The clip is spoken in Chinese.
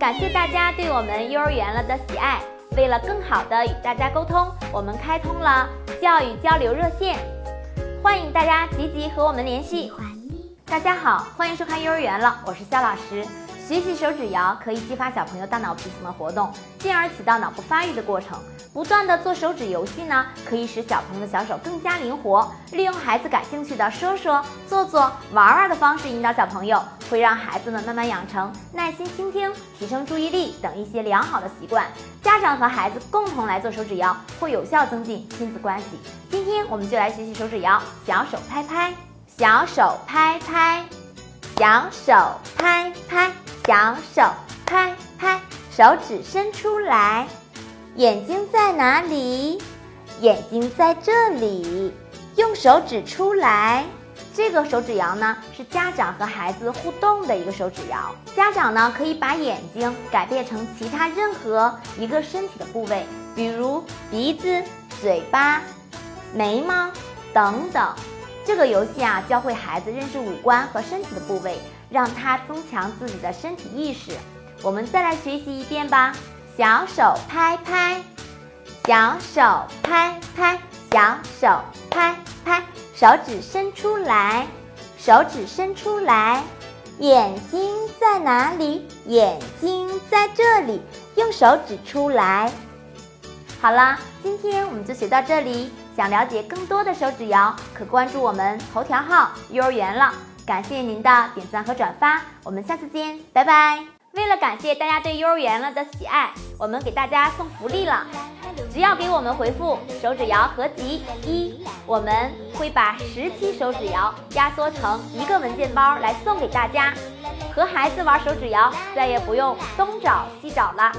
感谢大家对我们幼儿园了的喜爱。为了更好的与大家沟通，我们开通了教育交流热线，欢迎大家积极和我们联系。大家好，欢迎收看幼儿园了，我是肖老师。学习手指谣可以激发小朋友大脑皮层的活动，进而起到脑部发育的过程。不断的做手指游戏呢，可以使小朋友的小手更加灵活。利用孩子感兴趣的说说、做做、玩玩的方式引导小朋友，会让孩子们慢慢养成耐心倾听、提升注意力等一些良好的习惯。家长和孩子共同来做手指谣，会有效增进亲子关系。今天我们就来学习手指谣：小手拍拍，小手拍拍，小手拍拍。小手拍拍，手指伸出来，眼睛在哪里？眼睛在这里，用手指出来。这个手指谣呢，是家长和孩子互动的一个手指谣。家长呢，可以把眼睛改变成其他任何一个身体的部位，比如鼻子、嘴巴、眉毛等等。这个游戏啊，教会孩子认识五官和身体的部位，让他增强自己的身体意识。我们再来学习一遍吧。小手拍拍，小手拍拍，小手拍拍，手指伸出来，手指伸出来。眼睛在哪里？眼睛在这里，用手指出来。好了，今天我们就学到这里。想了解更多的手指谣，可关注我们头条号“幼儿园了”。感谢您的点赞和转发，我们下次见，拜拜。为了感谢大家对“幼儿园了”的喜爱，我们给大家送福利了。只要给我们回复“手指谣合集一”，我们会把十期手指谣压缩成一个文件包来送给大家。和孩子玩手指谣，再也不用东找西找了。